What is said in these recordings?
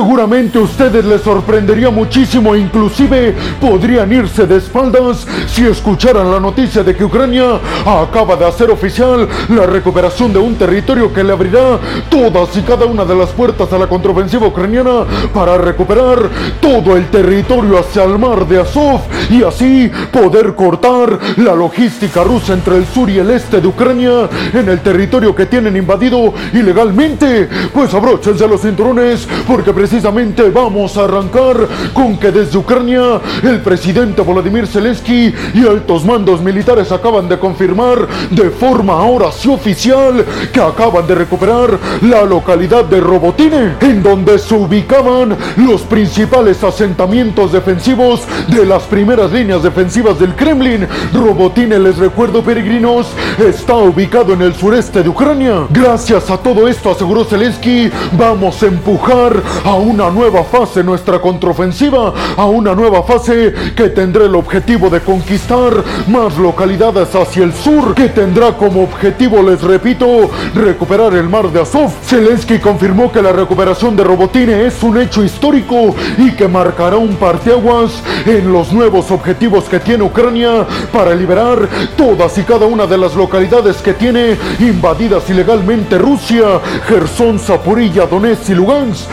Seguramente a ustedes les sorprendería muchísimo inclusive podrían irse de espaldas si escucharan la noticia de que Ucrania acaba de hacer oficial la recuperación de un territorio que le abrirá todas y cada una de las puertas a la contraofensiva ucraniana para recuperar todo el territorio hacia el mar de Azov y así poder cortar la logística rusa entre el sur y el este de Ucrania en el territorio que tienen invadido ilegalmente. Pues abróchense los cinturones porque precisamente vamos a arrancar con que desde Ucrania el presidente Volodymyr Zelensky y altos mandos militares acaban de confirmar de forma ahora sí oficial que acaban de recuperar la localidad de Robotine, en donde se ubicaban los principales asentamientos defensivos de las primeras líneas defensivas del Kremlin. Robotine, les recuerdo peregrinos, está ubicado en el sureste de Ucrania. Gracias a todo esto, aseguró Zelensky, vamos a empujar a una nueva fase nuestra contraofensiva, a una nueva fase que tendrá el objetivo de conquistar más localidades hacia el sur, que tendrá como objetivo, les repito, recuperar el mar de Azov. Zelensky confirmó que la recuperación de Robotine es un hecho histórico y que marcará un parteaguas en los nuevos objetivos que tiene Ucrania para liberar todas y cada una de las localidades que tiene invadidas ilegalmente Rusia, Gerson, Zaporilla, Donetsk y Lugansk,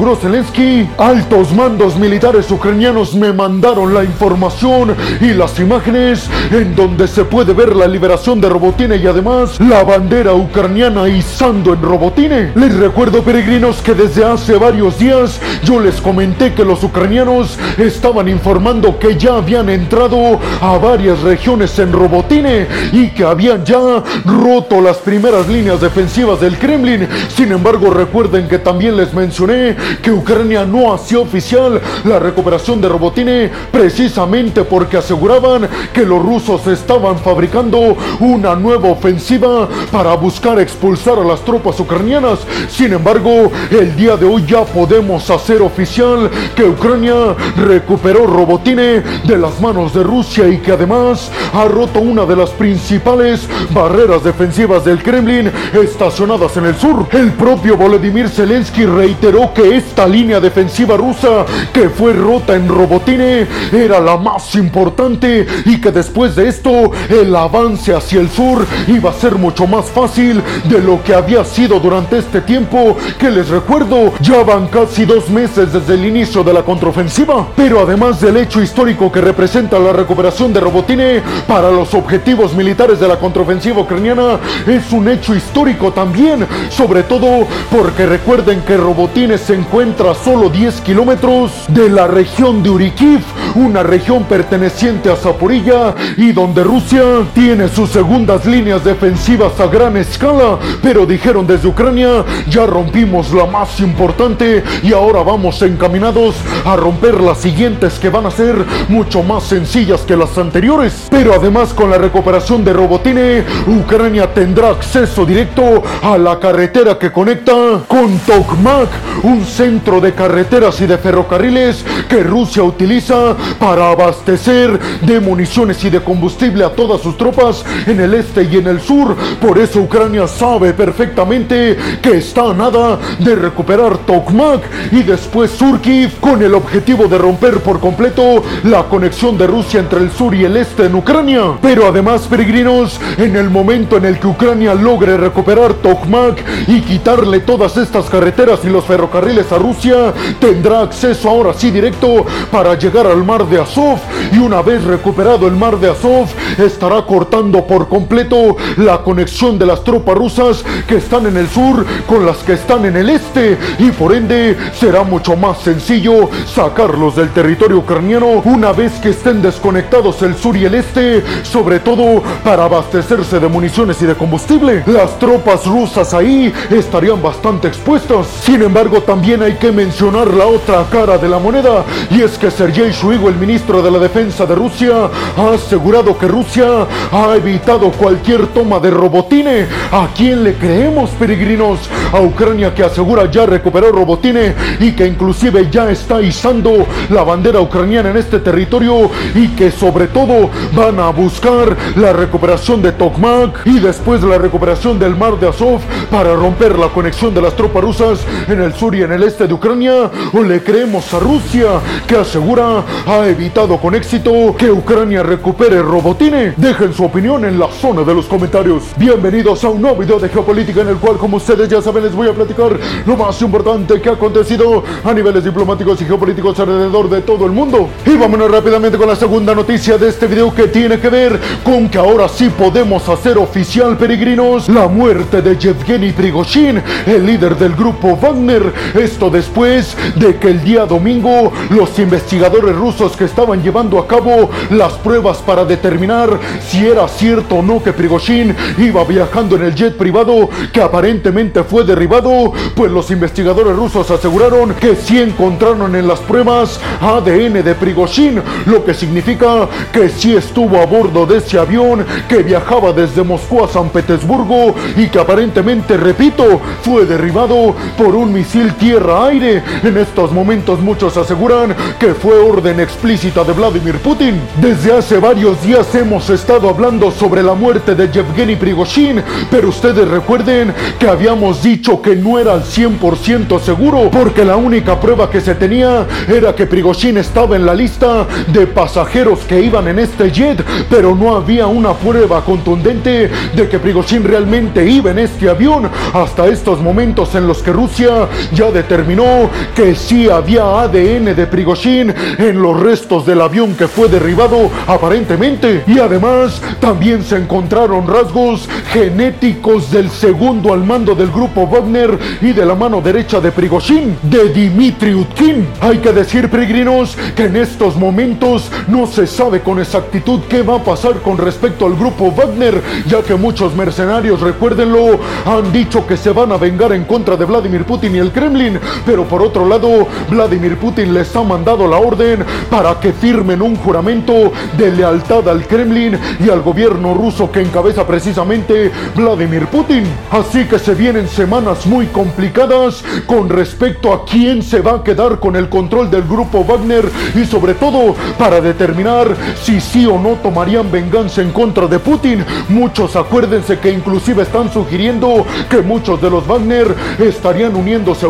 Zelensky. Altos mandos militares ucranianos me mandaron la información y las imágenes en donde se puede ver la liberación de Robotine y además la bandera ucraniana izando en Robotine. Les recuerdo peregrinos que desde hace varios días yo les comenté que los ucranianos estaban informando que ya habían entrado a varias regiones en Robotine y que habían ya roto las primeras líneas defensivas del Kremlin. Sin embargo, recuerden que también les mencioné que Ucrania no hacía oficial la recuperación de Robotine precisamente porque aseguraban que los rusos estaban fabricando una nueva ofensiva para buscar expulsar a las tropas ucranianas. Sin embargo, el día de hoy ya podemos hacer oficial que Ucrania recuperó Robotine de las manos de Rusia y que además ha roto una de las principales barreras defensivas del Kremlin estacionadas en el sur. El propio Volodymyr Zelensky reiteró que esta línea defensiva rusa que fue rota en Robotine era la más importante y que después de esto el avance hacia el sur iba a ser mucho más fácil de lo que había sido durante este tiempo que les recuerdo ya van casi dos meses desde el inicio de la contraofensiva. Pero además del hecho histórico que representa la recuperación de Robotine para los objetivos militares de la contraofensiva ucraniana es un hecho histórico también, sobre todo porque recuerden que Robotine se encuentra a solo 10 kilómetros de la región de Urikiv, una región perteneciente a Zaporilla y donde Rusia tiene sus segundas líneas defensivas a gran escala, pero dijeron desde Ucrania ya rompimos la más importante y ahora vamos encaminados a romper las siguientes que van a ser mucho más sencillas que las anteriores. Pero además con la recuperación de Robotine, Ucrania tendrá acceso directo a la carretera que conecta con Tokmak, un centro de carreteras y de ferrocarriles que Rusia utiliza para abastecer de municiones y de combustible a todas sus tropas en el este y en el sur. Por eso Ucrania sabe perfectamente que está a nada de recuperar Tokmak y después Surkiv con el objetivo de romper por completo la conexión de Rusia entre el sur y el este en Ucrania. Pero además, peregrinos, en el momento en el que Ucrania logre recuperar Tokmak y quitarle todas estas carreteras y los ferrocarriles a Rusia, tendrá acceso ahora sí directo para llegar al mar de Azov y una vez recuperado el mar de Azov estará cortando por completo la conexión de las tropas rusas que están en el sur con las que están en el este y por ende será mucho más sencillo sacarlos del territorio ucraniano una vez que estén desconectados el sur y el este, sobre todo para abastecerse de municiones y de combustible. Las tropas rusas ahí estarían bastante expuestas. Sin embargo, también hay que mencionar la otra cara de la moneda y es que Sergei Shoigu, el ministro de la Defensa de Rusia, ha asegurado que Rusia ha evitado cualquier toma de Robotine. ¿A quién le creemos, peregrinos? A Ucrania que asegura ya recuperó Robotine y que inclusive ya está izando la bandera ucraniana en este territorio y que sobre todo van a buscar la recuperación de Tokmak y después la recuperación del mar de Azov para romper la conexión de las tropas rusas en el sur y en el este de Ucrania o le creemos a Rusia que asegura ha evitado con éxito que Ucrania recupere Robotine? Dejen su opinión en la zona de los comentarios. Bienvenidos a un nuevo video de geopolítica en el cual como ustedes ya saben les voy a platicar lo más importante que ha acontecido a niveles diplomáticos y geopolíticos alrededor de todo el mundo. Y vámonos rápidamente con la segunda noticia de este video que tiene que ver con que ahora sí podemos hacer oficial peregrinos la muerte de Yevgeny Prigozhin, el líder del grupo Wagner. Esto después de que el día domingo los investigadores rusos que estaban llevando a cabo las pruebas para determinar si era cierto o no que Prigozhin iba viajando en el jet privado que aparentemente fue derribado, pues los investigadores rusos aseguraron que sí encontraron en las pruebas ADN de Prigozhin, lo que significa que sí estuvo a bordo de ese avión que viajaba desde Moscú a San Petersburgo y que aparentemente, repito, fue derribado por un misil tierra-aire. En estos momentos muchos aseguran que fue orden explícita de Vladimir Putin. Desde hace varios días hemos estado hablando sobre la muerte de Yevgeny Prigozhin, pero ustedes recuerden que habíamos dicho que no era al 100% seguro, porque la única prueba que se tenía era que Prigozhin estaba en la lista de pasajeros que iban en este jet, pero no había una prueba contundente de que Prigozhin realmente iba en este avión, hasta estos momentos en los que Rusia ya determinó que sí había ADN de Prigozhin en los restos del avión que fue derribado aparentemente, y además también se encontraron rasgos genéticos del segundo al mando del grupo Wagner y de la mano derecha de Prigozhin, de Dmitry Utkin. Hay que decir, peregrinos, que en estos momentos no se sabe con exactitud qué va a pasar con respecto al grupo Wagner, ya que muchos mercenarios, recuérdenlo, han dicho que se van a vengar en contra de Vladimir Putin y el Kremlin, pero por otro lado, Vladimir Putin les ha mandado la orden para que firmen un juramento de lealtad al Kremlin y al gobierno ruso que encabeza precisamente Vladimir Putin. Así que se vienen semanas muy complicadas con respecto a quién se va a quedar con el control del grupo Wagner y sobre todo para determinar si sí o no tomarían venganza en contra de Putin. Muchos acuérdense que inclusive están sugiriendo que muchos de los Wagner estarían uniéndose a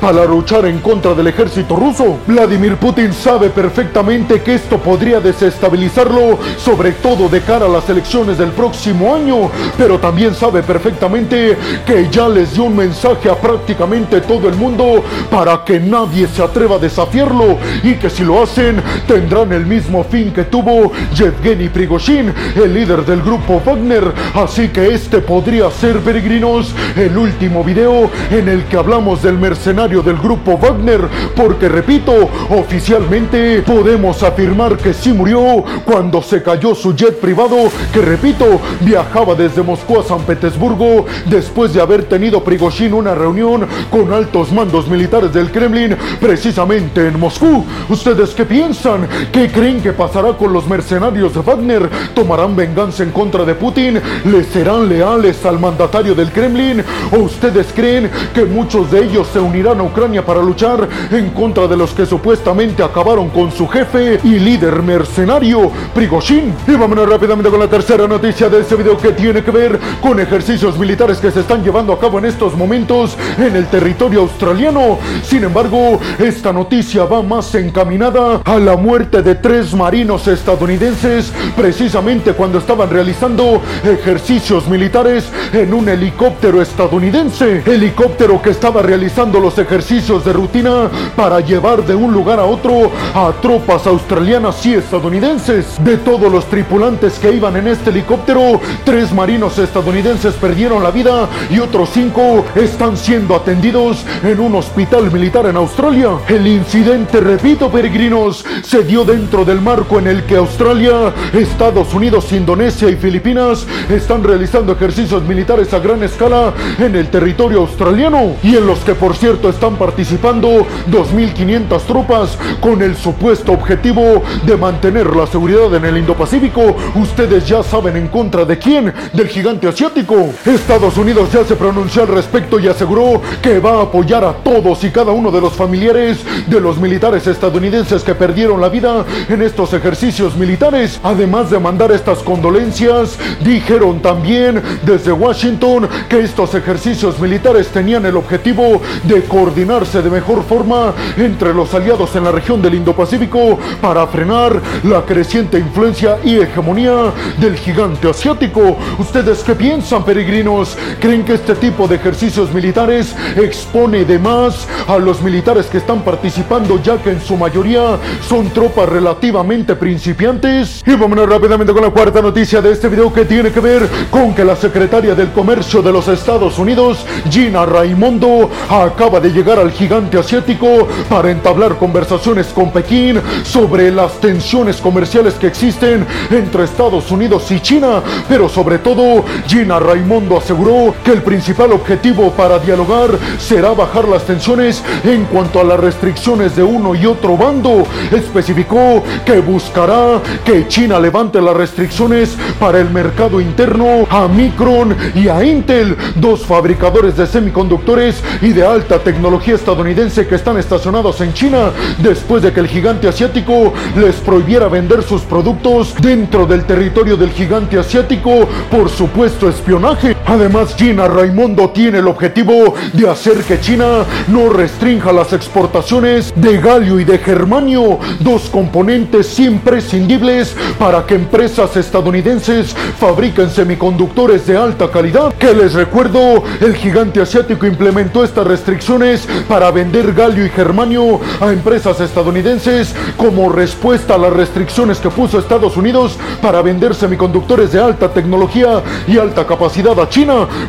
Para luchar en contra del ejército ruso. Vladimir Putin sabe perfectamente que esto podría desestabilizarlo, sobre todo de cara a las elecciones del próximo año, pero también sabe perfectamente que ya les dio un mensaje a prácticamente todo el mundo para que nadie se atreva a desafiarlo y que si lo hacen tendrán el mismo fin que tuvo Yevgeny Prigozhin, el líder del grupo Wagner. Así que este podría ser, peregrinos, el último video en el que hablamos del mercenario del grupo Wagner, porque repito, oficialmente podemos afirmar que sí murió cuando se cayó su jet privado, que repito, viajaba desde Moscú a San Petersburgo después de haber tenido Prigozhin una reunión con altos mandos militares del Kremlin, precisamente en Moscú. ¿Ustedes qué piensan? ¿Qué creen que pasará con los mercenarios de Wagner? ¿Tomarán venganza en contra de Putin? ¿Le serán leales al mandatario del Kremlin? ¿O ustedes creen que muchos de ellos se unirán a Ucrania para luchar en contra de los que supuestamente acabaron con su jefe y líder mercenario, Prigozhin? Y vámonos rápidamente con la tercera noticia de este video que tiene que ver con ejercicios militares que se están llevando a cabo en estos momentos en el territorio australiano. Sin embargo, esta noticia va más encaminada a la muerte de tres marinos estadounidenses precisamente cuando estaban realizando ejercicios militares en un helicóptero estadounidense. Helicóptero que estaba realizando los ejercicios de rutina para llevar de un lugar a otro a tropas australianas y estadounidenses. De todos los tripulantes que iban en este helicóptero, tres marinos estadounidenses perdieron la vida y otros cinco están siendo atendidos en un hospital militar en Australia. El incidente, repito peregrinos, se dio dentro del marco en el que Australia, Estados Unidos, Indonesia y Filipinas están realizando ejercicios militares a gran escala en el territorio australiano y en los que por cierto están participando 2.500 tropas con el supuesto objetivo de mantener la seguridad en el Indo-Pacífico. Ustedes ya saben en contra de quién, del gigante asiático. Estados Unidos ya se pronunció al respecto y aseguró que va a apoyar a todos y cada uno de los familiares de los militares estadounidenses que perdieron la vida en estos ejercicios militares. Además de mandar estas condolencias, dijeron también desde Washington que estos ejercicios militares tenían el objetivo de coordinarse de mejor forma entre los aliados en la región del Indo-Pacífico para frenar la creciente influencia y hegemonía del gigante asiático. ¿Ustedes qué piensan, peregrinos? ¿Creen que este tipo de ejercicios militares expone de más a los militares que están participando ya que en su mayoría son tropas relativamente principiantes? Y vámonos rápidamente con la cuarta noticia de este video que tiene que ver con que la secretaria del Comercio de los Estados Unidos, Gina Raimondo, acaba de llegar al gigante asiático para entablar conversaciones con Pekín sobre las tensiones comerciales que existen entre Estados Unidos y China. Pero sobre todo, Gina Raimondo aseguró que el principal objetivo para dialogar será bajar las tensiones en cuanto a las restricciones de uno y otro bando. Especificó que buscará que China levante las restricciones para el mercado interno a Micron y a Intel, dos fabricadores de semiconductores de alta tecnología estadounidense que están estacionados en China después de que el gigante asiático les prohibiera vender sus productos dentro del territorio del gigante asiático por supuesto espionaje. Además, China Raimondo tiene el objetivo de hacer que China no restrinja las exportaciones de galio y de germanio, dos componentes imprescindibles para que empresas estadounidenses fabriquen semiconductores de alta calidad. Que les recuerdo, el gigante asiático implementó estas restricciones para vender galio y germanio a empresas estadounidenses como respuesta a las restricciones que puso Estados Unidos para vender semiconductores de alta tecnología y alta capacidad a China,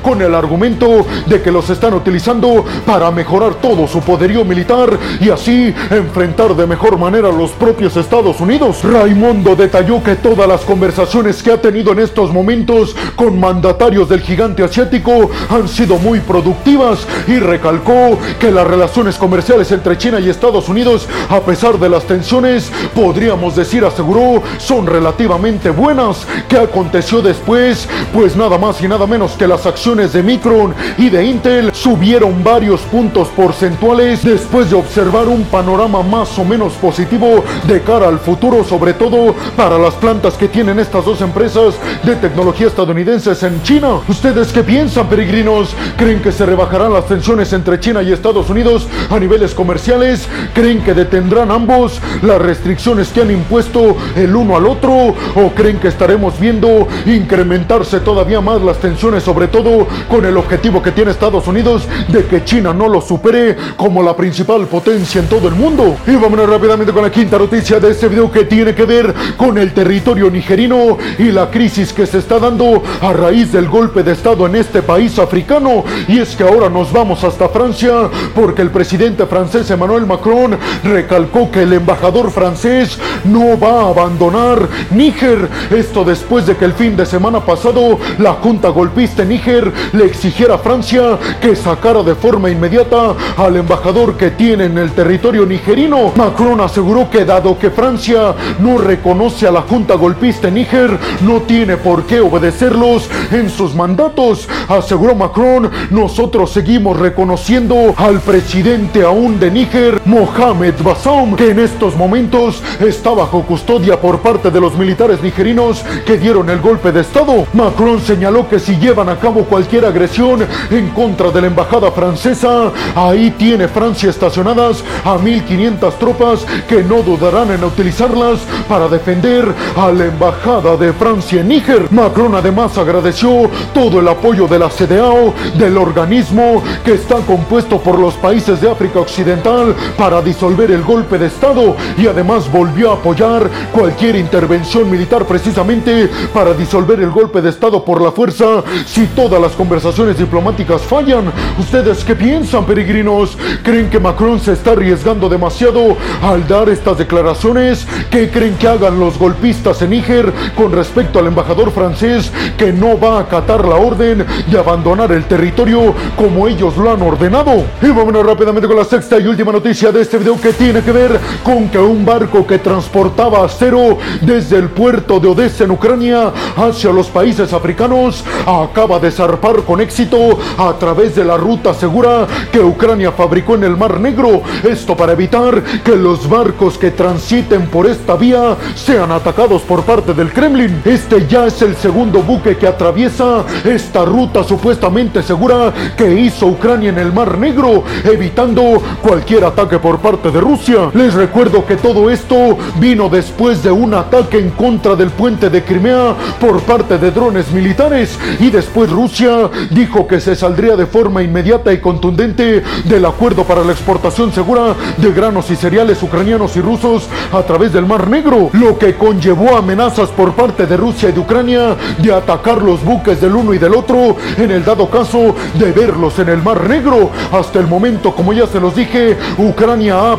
con el argumento de que los están utilizando para mejorar todo su poderío militar y así enfrentar de mejor manera a los propios Estados Unidos. Raimondo detalló que todas las conversaciones que ha tenido en estos momentos con mandatarios del gigante asiático han sido muy productivas y recalcó que las relaciones comerciales entre China y Estados Unidos, a pesar de las tensiones, podríamos decir, aseguró, son relativamente buenas. ¿Qué aconteció después? Pues nada más y nada menos que las acciones de Micron y de Intel subieron varios puntos porcentuales después de observar un panorama más o menos positivo de cara al futuro, sobre todo para las plantas que tienen estas dos empresas de tecnología estadounidenses en China. ¿Ustedes qué piensan, peregrinos? ¿Creen que se rebajarán las tensiones entre China y Estados Unidos a niveles comerciales? ¿Creen que detendrán ambos las restricciones que han impuesto el uno al otro? ¿O creen que estaremos viendo incrementarse todavía más las tensiones, sobre todo con el objetivo que tiene Estados Unidos de que China no lo supere como la principal potencia en todo el mundo? Y vámonos rápidamente con la quinta noticia de este video que tiene que ver con el territorio nigerino y la crisis que se está dando a raíz del golpe de Estado en este país africano. Y es que ahora nos vamos hasta Francia porque el presidente francés Emmanuel Macron recalcó que el embajador francés no va a abandonar Níger. Esto después de que el fin de semana pasado la junta golpista en Níger le exigiera a Francia que sacara de forma inmediata al embajador que tiene en el territorio nigerino. Macron aseguró que dado que Francia no reconoce a la junta golpista en Níger, no tiene por qué obedecerlos en sus mandatos. Aseguró Macron, nosotros seguimos reconociendo al presidente aún de Níger, Mohamed Bazoum, que en estos momentos está bajo custodia por parte de los militares nigerinos que dieron el golpe de Estado. Macron señaló que si llevan a cabo cualquier agresión en contra de la embajada francesa, ahí tiene Francia estacionadas a 1.500 tropas que no dudarán en utilizarlas para defender a la embajada de Francia en Níger. Macron además agradeció todo el apoyo de la CDAO, del organismo que está compuesto por los países de África Occidental para disolver el golpe de Estado y además volvió a apoyar cualquier intervención militar precisamente para disolver el golpe de Estado por la fuerza si todas las conversaciones diplomáticas fallan. ¿Ustedes qué piensan, peregrinos? ¿Creen que Macron se está arriesgando demasiado al dar estas declaraciones? ¿Qué creen que hagan los golpistas en Níger con respecto al embajador francés que no va a acatar la orden de abandonar el territorio como ellos lo han ordenado? Y vámonos rápidamente con la sexta y última noticia de este video que tiene que ver con que un barco que transportaba acero desde el puerto de Odessa en Ucrania hacia los países africanos acaba acaba de zarpar con éxito a través de la ruta segura que Ucrania fabricó en el Mar Negro. Esto para evitar que los barcos que transiten por esta vía sean atacados por parte del Kremlin. Este ya es el segundo buque que atraviesa esta ruta supuestamente segura que hizo Ucrania en el Mar Negro, evitando cualquier ataque por parte de Rusia. Les recuerdo que todo esto vino después de un ataque en contra del puente de Crimea por parte de drones militares y después Rusia dijo que se saldría de forma inmediata y contundente del acuerdo para la exportación segura de granos y cereales ucranianos y rusos a través del Mar Negro, lo que conllevó amenazas por parte de Rusia y de Ucrania de atacar los buques del uno y del otro en el dado caso de verlos en el Mar Negro. Hasta el momento, como ya se los dije, Ucrania ha,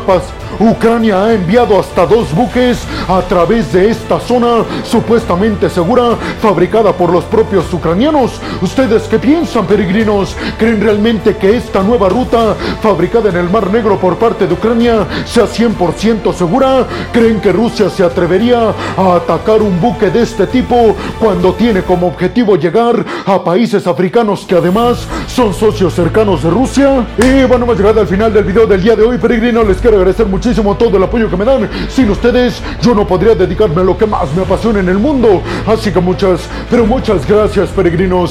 Ucrania ha enviado hasta dos buques a través de esta zona supuestamente segura fabricada por los propios ucranianos. ¿Ustedes qué piensan, peregrinos? ¿Creen realmente que esta nueva ruta fabricada en el Mar Negro por parte de Ucrania sea 100% segura? ¿Creen que Rusia se atrevería a atacar un buque de este tipo cuando tiene como objetivo llegar a países africanos que además son socios cercanos de Rusia? Y bueno, hemos llegado al final del video del día de hoy, peregrinos. Les quiero agradecer muchísimo todo el apoyo que me dan. Sin ustedes, yo no podría dedicarme a lo que más me apasiona en el mundo. Así que muchas, pero muchas gracias, peregrinos.